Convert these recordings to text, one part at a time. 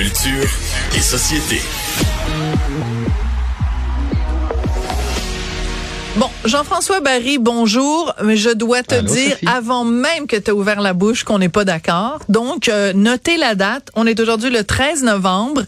Culture et société. Bon, Jean-François Barry, bonjour. Je dois te Allô, dire, Sophie? avant même que tu aies ouvert la bouche, qu'on n'est pas d'accord. Donc, euh, notez la date. On est aujourd'hui le 13 novembre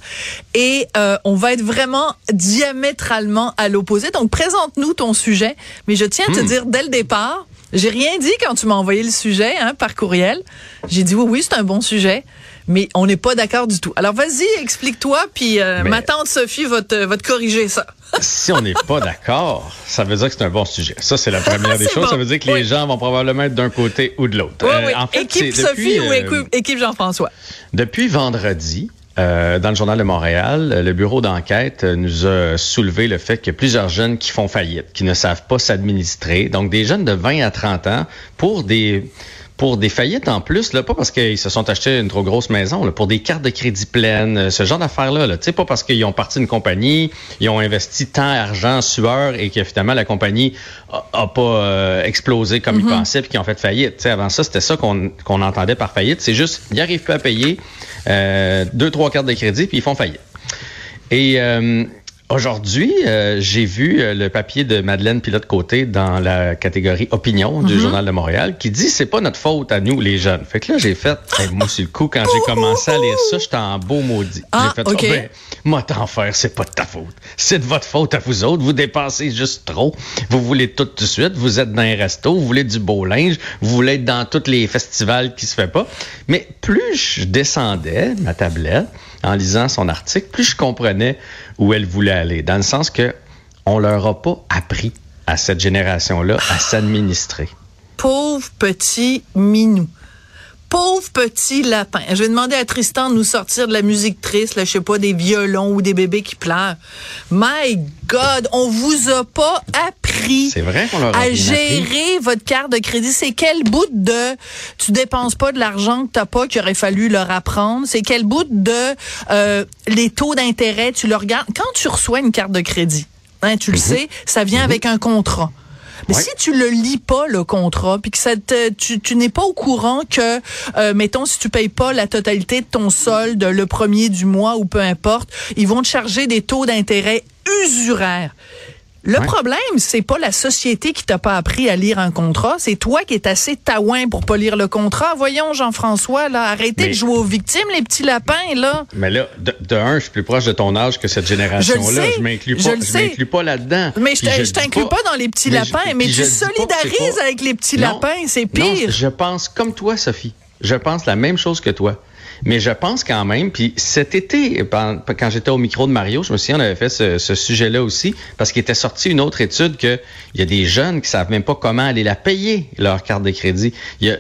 et euh, on va être vraiment diamétralement à l'opposé. Donc, présente-nous ton sujet. Mais je tiens à Hmm. te dire dès le départ, j'ai rien dit quand tu m'as envoyé le sujet hein, par courriel. J'ai dit oui, oui, c'est un bon sujet. Mais on n'est pas d'accord du tout. Alors vas-y, explique-toi, puis euh, ma tante Sophie va te, va te corriger ça. si on n'est pas d'accord, ça veut dire que c'est un bon sujet. Ça, c'est la première des choses. bon. Ça veut dire que Oui. les gens vont probablement être d'un côté ou de l'autre. Oui, Euh, oui. en fait, équipe Sophie depuis, ou euh, équipe, équipe Jean-François? Depuis vendredi, euh, dans le Journal de Montréal, euh, le bureau d'enquête euh, nous a soulevé le fait qu'il y a plusieurs jeunes qui font faillite, qui ne savent pas s'administrer. Donc, des jeunes de 20 à 30 ans pour des pour des faillites en plus, là, pas parce qu'ils se sont achetés une trop grosse maison, là, pour des cartes de crédit pleines, ce genre d'affaires-là. Là, Tu sais, pas parce qu'ils ont parti d'une compagnie, ils ont investi tant d'argent, sueur, et que finalement la compagnie a, a pas euh, explosé comme ils pensaient, puis qu'ils ont fait faillite. Tu sais, avant ça, c'était ça qu'on entendait par faillite. C'est juste, ils n'arrivent pas à payer deux, trois cartes de crédit, puis ils font faillite. Et euh, aujourd'hui, euh, j'ai vu euh, le papier de Madeleine Pilote-Côté dans la catégorie opinion du Journal de Montréal qui dit c'est pas notre faute à nous, les jeunes. Fait que là, j'ai fait, hey, moi, sur le coup, quand j'ai commencé à lire ça, j'étais en beau maudit. Ah, j'ai fait, OK. ben, moi, t'en faire, c'est pas de ta faute. C'est de votre faute à vous autres. Vous dépensez juste trop. Vous voulez tout de suite. Vous êtes dans un resto. Vous voulez du beau linge. Vous voulez être dans tous les festivals qui se fait pas. Mais plus je descendais ma tablette en lisant son article, plus je comprenais où elle voulait aller. Dans le sens que on leur a pas appris à cette génération-là à s'administrer. Pauvre petit minou. Pauvre petit lapin. Je vais demander à Tristan de nous sortir de la musique triste, là, je sais pas, des violons ou des bébés qui pleurent. My God, on vous a pas appris C'est vrai qu'on leur a à gérer votre carte de crédit. C'est quel bout de tu dépenses pas de l'argent que t'as pas qu'il aurait fallu leur apprendre? C'est quel bout de euh, les taux d'intérêt? Tu le regardes. Quand tu reçois une carte de crédit, hein, tu le sais, ça vient avec un contrat. Mais Ouais. si tu le lis pas le contrat, puis que ça te, tu, tu n'es pas au courant que, euh, mettons, si tu payes pas la totalité de ton solde le premier du mois ou peu importe, ils vont te charger des taux d'intérêt usuraires. Le Ouais. problème, c'est pas la société qui t'a pas appris à lire un contrat, c'est toi qui es assez taouin pour pas lire le contrat. Voyons, Jean-François, là, arrêtez Mais- de jouer aux victimes, les petits lapins, là. Mais là, de, de un, je suis plus proche de ton âge que cette génération-là. Je m'inclus pas, je m'inclus pas là-dedans. Mais je je t'inclus pas dans les petits mais je- lapins, mais tu solidarises pas- avec les petits Non, lapins, c'est non, pire. je pense comme toi, Sophie. Je pense la même chose que toi. Mais je pense quand même, puis cet été, quand j'étais au micro de Mario, je me souviens, on avait fait ce, ce sujet-là aussi, parce qu'il était sorti une autre étude que il y a des jeunes qui savent même pas comment aller la payer, leur carte de crédit. Il y a-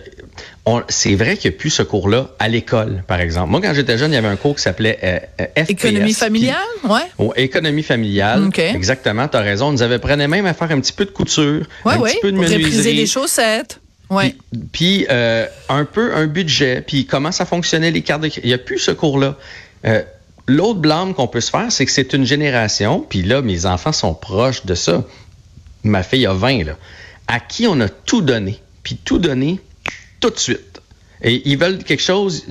C'est vrai qu'il n'y a plus ce cours-là à l'école, par exemple. Moi, quand j'étais jeune, il y avait un cours qui s'appelait euh, euh, FPS. Économie familiale, ouais. Oh, économie familiale. OK. Exactement, tu as raison. On nous avait prenait même à faire un petit peu de couture, Ouais, un ouais. petit peu de Pour répriser menuiserie. les chaussettes. Ouais. Puis, euh, un peu un budget, puis comment ça fonctionnait les cartes de. Il n'y a plus ce cours-là. Euh, L'autre blâme qu'on peut se faire, c'est que c'est une génération, puis là, mes enfants sont proches de ça. Ma fille a 20, là, à qui on a tout donné, puis tout donné tout de suite. Et ils veulent quelque chose,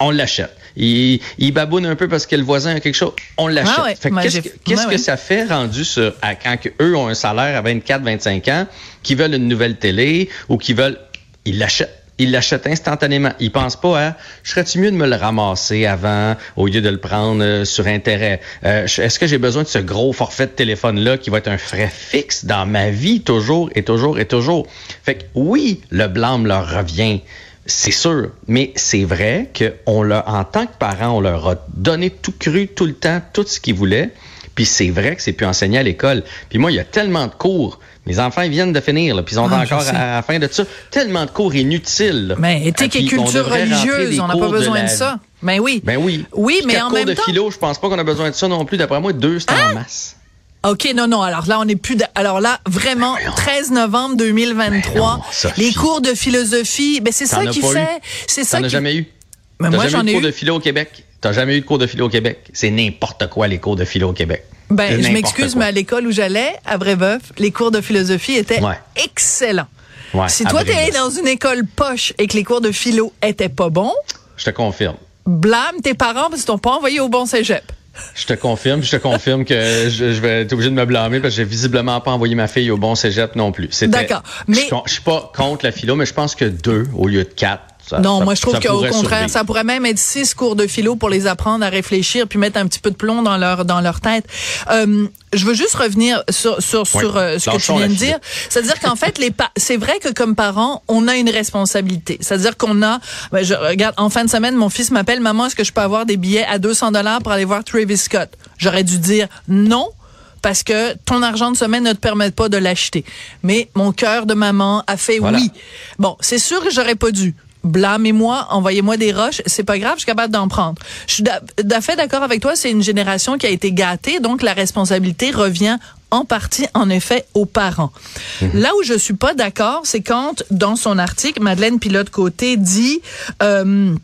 on l'achète. Ils babounent un peu parce que le voisin a quelque chose, on l'achète. Ah ouais, Fait que moi, qu'est-ce que, qu'est-ce ouais, que ouais. ça fait rendu sur, à, quand eux ont un salaire à 24, 25 ans, qui veulent une nouvelle télé ou qui veulent, ils l'achètent. Ils l'achètent instantanément. Ils pensent pas à, je serais-tu mieux de me le ramasser avant au lieu de le prendre euh, sur intérêt? Euh, Est-ce que j'ai besoin de ce gros forfait de téléphone-là qui va être un frais fixe dans ma vie toujours et toujours et toujours? Fait que oui, le blâme leur revient. C'est sûr, mais c'est vrai qu'on leur, en tant que parents, on leur a donné tout cru, tout le temps, tout ce qu'ils voulaient. Puis c'est vrai que c'est plus enseigné à l'école. Puis moi, il y a tellement de cours. Mes enfants, ils viennent de finir, là, puis ils sont Ah, encore à la fin de ça. Tellement de cours inutiles. là. Mais Ah, éthique et culture religieuse, on n'a pas besoin de, la- ça. Ben oui. Ben oui. Oui, Puis mais en cours même de temps. Ah! philo, je pense pas qu'on a besoin de ça non plus. D'après moi, deux, c'est en masse. OK, non, non. Alors là, on est plus. d- Alors là, vraiment, Ben voyons. 13 novembre 2023, Ben non, Sophie. les cours de philosophie. Ben c'est ça qui fait. C'est ça T'en as qui. jamais eu? Mais moi, jamais j'en eu de ai cours eu. de philo au Québec? T'as jamais eu de cours de philo au Québec? C'est n'importe quoi, les cours de philo au Québec. Ben, je m'excuse, mais à l'école où j'allais, à Brébeuf, les cours de philosophie étaient Ouais. excellents. Ouais, si toi, t'es allé dans une école poche et que les cours de philo étaient pas bons, Je te confirme. blâme tes parents parce qu'ils t'ont pas envoyé au bon cégep. Je te confirme, je te confirme que je, vais être obligé de me blâmer parce que j'ai visiblement pas envoyé ma fille au bon cégep non plus. D'accord. Mais je, je suis pas contre la philo, mais je pense que deux au lieu de quatre non, moi je trouve qu'au contraire, ça pourrait même être six cours de philo pour les apprendre à réfléchir puis mettre un petit peu de plomb dans leur dans leur tête. Euh, je veux juste revenir sur sur, sur euh, ce que tu viens de dire, c'est-à-dire qu'en fait les c'est vrai que comme parents, on a une responsabilité. C'est-à-dire qu'on a ben, je regarde en fin de semaine, mon fils m'appelle "Maman, est-ce que je peux avoir des billets à 200 dollars pour aller voir Travis Scott? J'aurais dû dire non parce que ton argent de semaine ne te permet pas de l'acheter. Mais mon cœur de maman a fait oui. Bon, c'est sûr que j'aurais pas dû blâmez-moi, envoyez-moi des roches, c'est pas grave, je suis capable d'en prendre. Je suis fait d'accord avec toi, c'est une génération qui a été gâtée, donc la responsabilité revient en partie, en effet, aux parents. Mhm. Là où je suis pas d'accord, c'est quand, dans son article, Madeleine Pilote-Côté dit... Euh,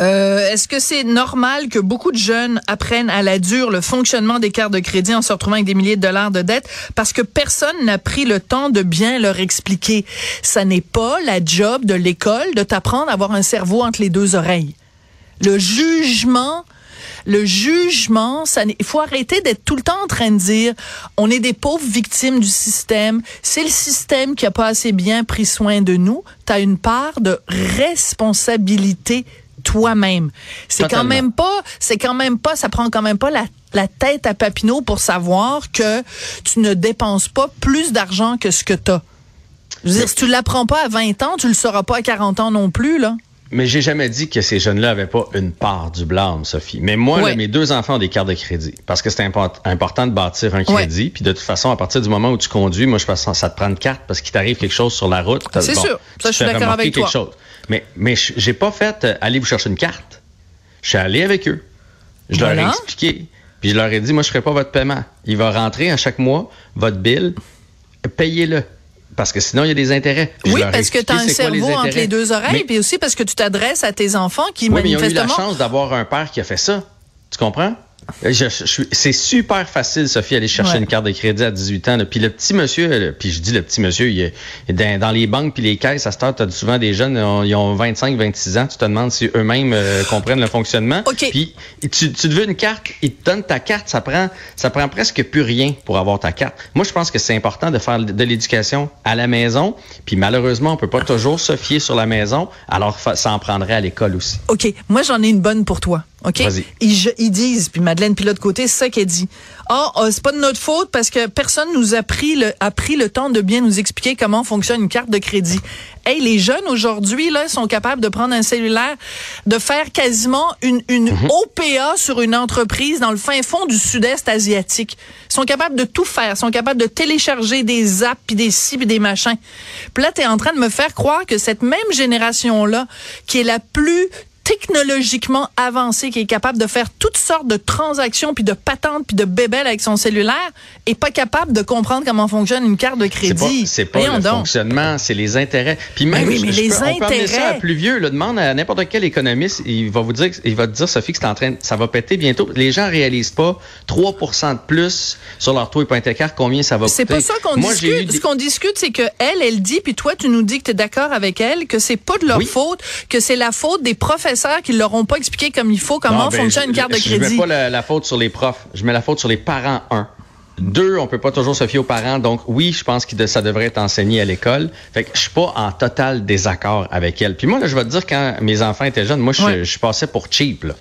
euh, Est-ce que c'est normal que beaucoup de jeunes apprennent à la dure le fonctionnement des cartes de crédit en se retrouvant avec des milliers de dollars de dettes parce que personne n'a pris le temps de bien leur expliquer? Ça n'est pas la job de l'école de t'apprendre à avoir un cerveau entre les deux oreilles. Le jugement, le jugement, ça il faut arrêter d'être tout le temps en train de dire on est des pauvres victimes du système, c'est le système qui a pas assez bien pris soin de nous. Tu as une part de responsabilité toi-même. C'est quand même pas, c'est quand même pas, ça prend quand même pas la, la tête à Papineau pour savoir que tu ne dépenses pas plus d'argent que ce que tu as. Je veux dire, si tu l'apprends pas à 20 ans, tu le sauras pas à 40 ans non plus, là. Mais j'ai jamais dit que ces jeunes-là avaient pas une part du blâme, Sophie. Mais moi, mes deux enfants ont des cartes de crédit parce que c'est important de bâtir un crédit. Puis de toute façon, à partir du moment où tu conduis, moi, je pense que ça te prend une carte parce qu'il t'arrive quelque chose sur la route. C'est sûr. Ça, je suis d'accord avec toi. Chose. Mais, mais j'ai pas fait euh, aller vous chercher une carte. Je suis allé avec eux. Je leur ai expliqué. Puis je leur ai dit, moi, je ferai pas votre paiement. Il va rentrer à chaque mois, votre bill, payez-le. Parce que sinon, il y a des intérêts. oui, parce que tu as un cerveau entre les deux oreilles, puis aussi parce que tu t'adresses à tes enfants qui oui, manifestement... Mais ils ont eu la chance d'avoir un père qui a fait ça. Tu comprends? C'est super facile, Sophie, d'aller chercher une carte de crédit à 18 ans. Puis le petit monsieur, puis je dis le petit monsieur, il est dans, les banques puis les caisses, à ce tu as souvent des jeunes, ils ont 25, 26 ans. Tu te demandes si eux-mêmes euh, comprennent le fonctionnement. Puis tu, tu te veux une carte, ils te donnent ta carte, ça prend, ça prend presque plus rien pour avoir ta carte. Moi, je pense que c'est important de faire de l'éducation à la maison. Puis malheureusement, on peut pas toujours se fier sur la maison. Alors, ça en prendrait à l'école aussi. OK. Moi, j'en ai une bonne pour toi. OK? Ils, ils, disent, puis Madeleine Pilote côté, c'est ça qu'elle dit. Ah, oh, c'est pas de notre faute parce que personne nous a pris le a pris le temps de bien nous expliquer comment fonctionne une carte de crédit. Hey, les jeunes aujourd'hui là sont capables de prendre un cellulaire, de faire quasiment une une mhm. OPA sur une entreprise dans le fin fond du sud-est asiatique. Ils sont capables de tout faire, ils sont capables de télécharger des apps puis des sites puis des machins. Puis là tu es en train de me faire croire que cette même génération là qui est la plus technologiquement avancé, qui est capable de faire toutes sortes de transactions, puis de patentes, puis de bébelles avec son cellulaire, est pas capable de comprendre comment fonctionne une carte de crédit. C'est pas, pas le fonctionnement, c'est les intérêts. Puis même, oui, mais les intérêts. On ça à plus vieux. Le demande à n'importe quel économiste, il va vous dire, il va te dire, Sophie, que c'est en train, ça va péter bientôt. Les gens réalisent pas 3% de plus sur leur taux hypothécaire, combien ça va coûter. C'est pas ça qu'on discute. Ce qu'on discute, c'est que elle, elle dit, puis toi, tu nous dis que tu es d'accord avec elle, que c'est pas de leur faute, que c'est la faute des professeurs qui ne leur ont pas expliqué comme il faut comment ben, fonctionne une carte de crédit. Je mets pas la, faute sur les profs, je mets la faute sur les parents, un. Deux, on peut pas toujours se fier aux parents. Donc, oui, je pense que ça devrait être enseigné à l'école. Fait que je suis pas en total désaccord avec elle. Puis moi, là, je vais te dire, quand mes enfants étaient jeunes, moi, je, je passais pour cheap, là.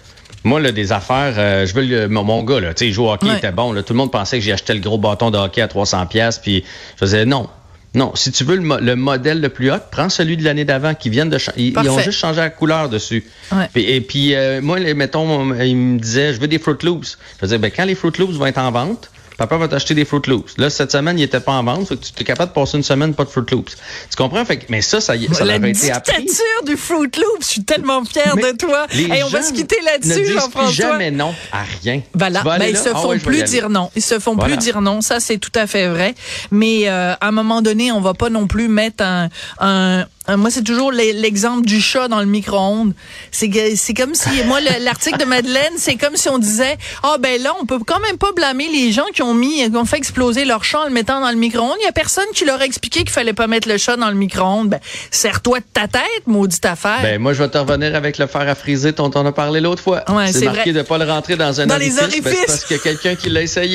Moi, là, des affaires, euh, je veux le, mon, gars, là, tu sais, il joue au hockey, il était bon. Là, tout le monde pensait que j'ai acheté le gros bâton de hockey à 300 pièces puis je disais non. Non, si tu veux le, modèle le plus haut, prends celui de l'année d'avant qui viennent de changer. Ils, ont juste changé la couleur dessus. Et, puis, euh, moi, mettons, il me disait, je veux des Fruit Loops. Je disais, ben, quand les Fruit Loops vont être en vente, Papa va t'acheter des Fruit Loops. Là, cette semaine, il était pas en vente. Fait que tu es capable de passer une semaine pas de Fruit Loops. Tu comprends? Fait que, mais ça, ça, ça appris. dictature du Fruit Loops. Je suis tellement fière de toi. Et on va se quitter là-dessus, Jean-François. jamais non à rien. Voilà. Ben, ils se ah font plus dire non. Ils se font plus dire non. Ça, c'est tout à fait vrai. Mais, euh, à un moment donné, on va pas non plus mettre un, un moi, c'est toujours l'exemple du chat dans le micro-ondes. C'est c'est comme si moi l'article de Madeleine, c'est comme si on disait "Ah ben là, on peut quand même pas blâmer les gens qui ont mis qui ont fait exploser leur chat en le mettant dans le micro-ondes. Il y a personne qui leur a expliqué qu'il fallait pas mettre le chat dans le micro-ondes. Ben, serre-toi de ta tête, maudite affaire." Ben moi, je vais te revenir avec le fer à friser dont on a parlé l'autre fois. c'est marqué de pas le rentrer dans un dans orifice, les orifices. Ben, parce qu'il y a quelqu'un qui l'a essayé.